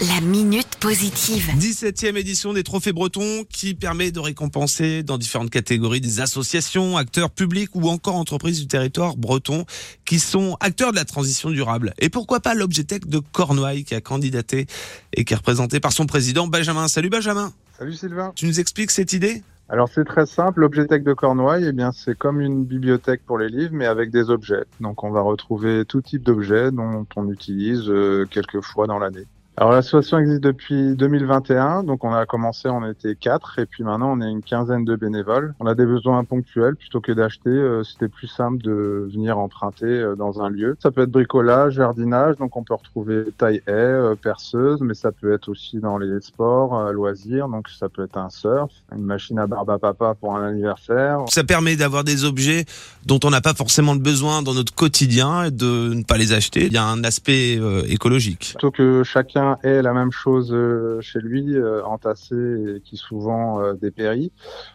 La minute positive. 17e édition des Trophées Bretons qui permet de récompenser dans différentes catégories des associations, acteurs publics ou encore entreprises du territoire breton qui sont acteurs de la transition durable. Et pourquoi pas l'Objetec de Cornouailles qui a candidaté et qui est représenté par son président Benjamin. Salut Benjamin. Salut Sylvain. Tu nous expliques cette idée? Alors c'est très simple, l'Objetec de Cornouailles, eh bien c'est comme une bibliothèque pour les livres, mais avec des objets. Donc on va retrouver tout type d'objets dont on utilise euh, quelques fois dans l'année. Alors l'association existe depuis 2021, donc on a commencé, on était quatre, et puis maintenant on est une quinzaine de bénévoles. On a des besoins ponctuels plutôt que d'acheter. Euh, c'était plus simple de venir emprunter euh, dans un lieu. Ça peut être bricolage, jardinage, donc on peut retrouver taille haie, euh, perceuse, mais ça peut être aussi dans les sports, loisirs, donc ça peut être un surf, une machine à barbe à papa pour un anniversaire. Ça permet d'avoir des objets dont on n'a pas forcément le besoin dans notre quotidien et de ne pas les acheter. Il y a un aspect écologique. Plutôt que chacun est la même chose euh, chez lui, euh, entassé et qui souvent euh, dépérit.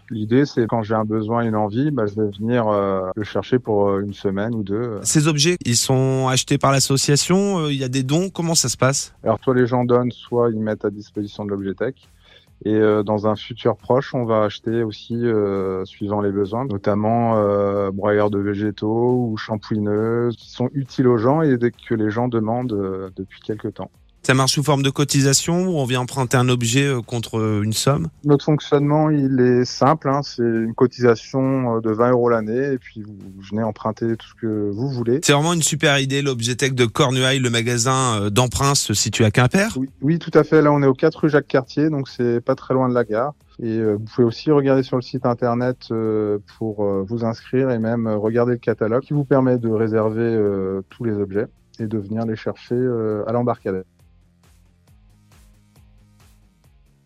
L'idée, c'est quand j'ai un besoin, une envie, bah, je vais venir le chercher pour une semaine ou deux. Ces objets, ils sont achetés par l'association. Il y a des dons. Comment ça se passe? Alors, soit les gens donnent, soit ils mettent à disposition de l'Objetech. Et dans un futur proche, on va acheter aussi, suivant les besoins, notamment euh, broyeurs de végétaux ou shampouineuses, qui sont utiles aux gens et que les gens demandent depuis quelques temps. Ça marche sous forme de cotisation ou on vient emprunter un objet euh, contre euh, une somme? Notre fonctionnement, il est simple. Hein, c'est une cotisation euh, de 20 euros l'année et puis vous venez emprunter tout ce que vous voulez. C'est vraiment une super idée, l'Objetech de Cornuailles, le magasin d'emprunt se situe à Quimper? Oui, oui, tout à fait. Là, on est au 4 rue Jacques-Cartier, donc c'est pas très loin de la gare. Et vous pouvez aussi regarder sur le site internet pour vous inscrire et même regarder le catalogue qui vous permet de réserver tous les objets et de venir les chercher à l'embarcadère.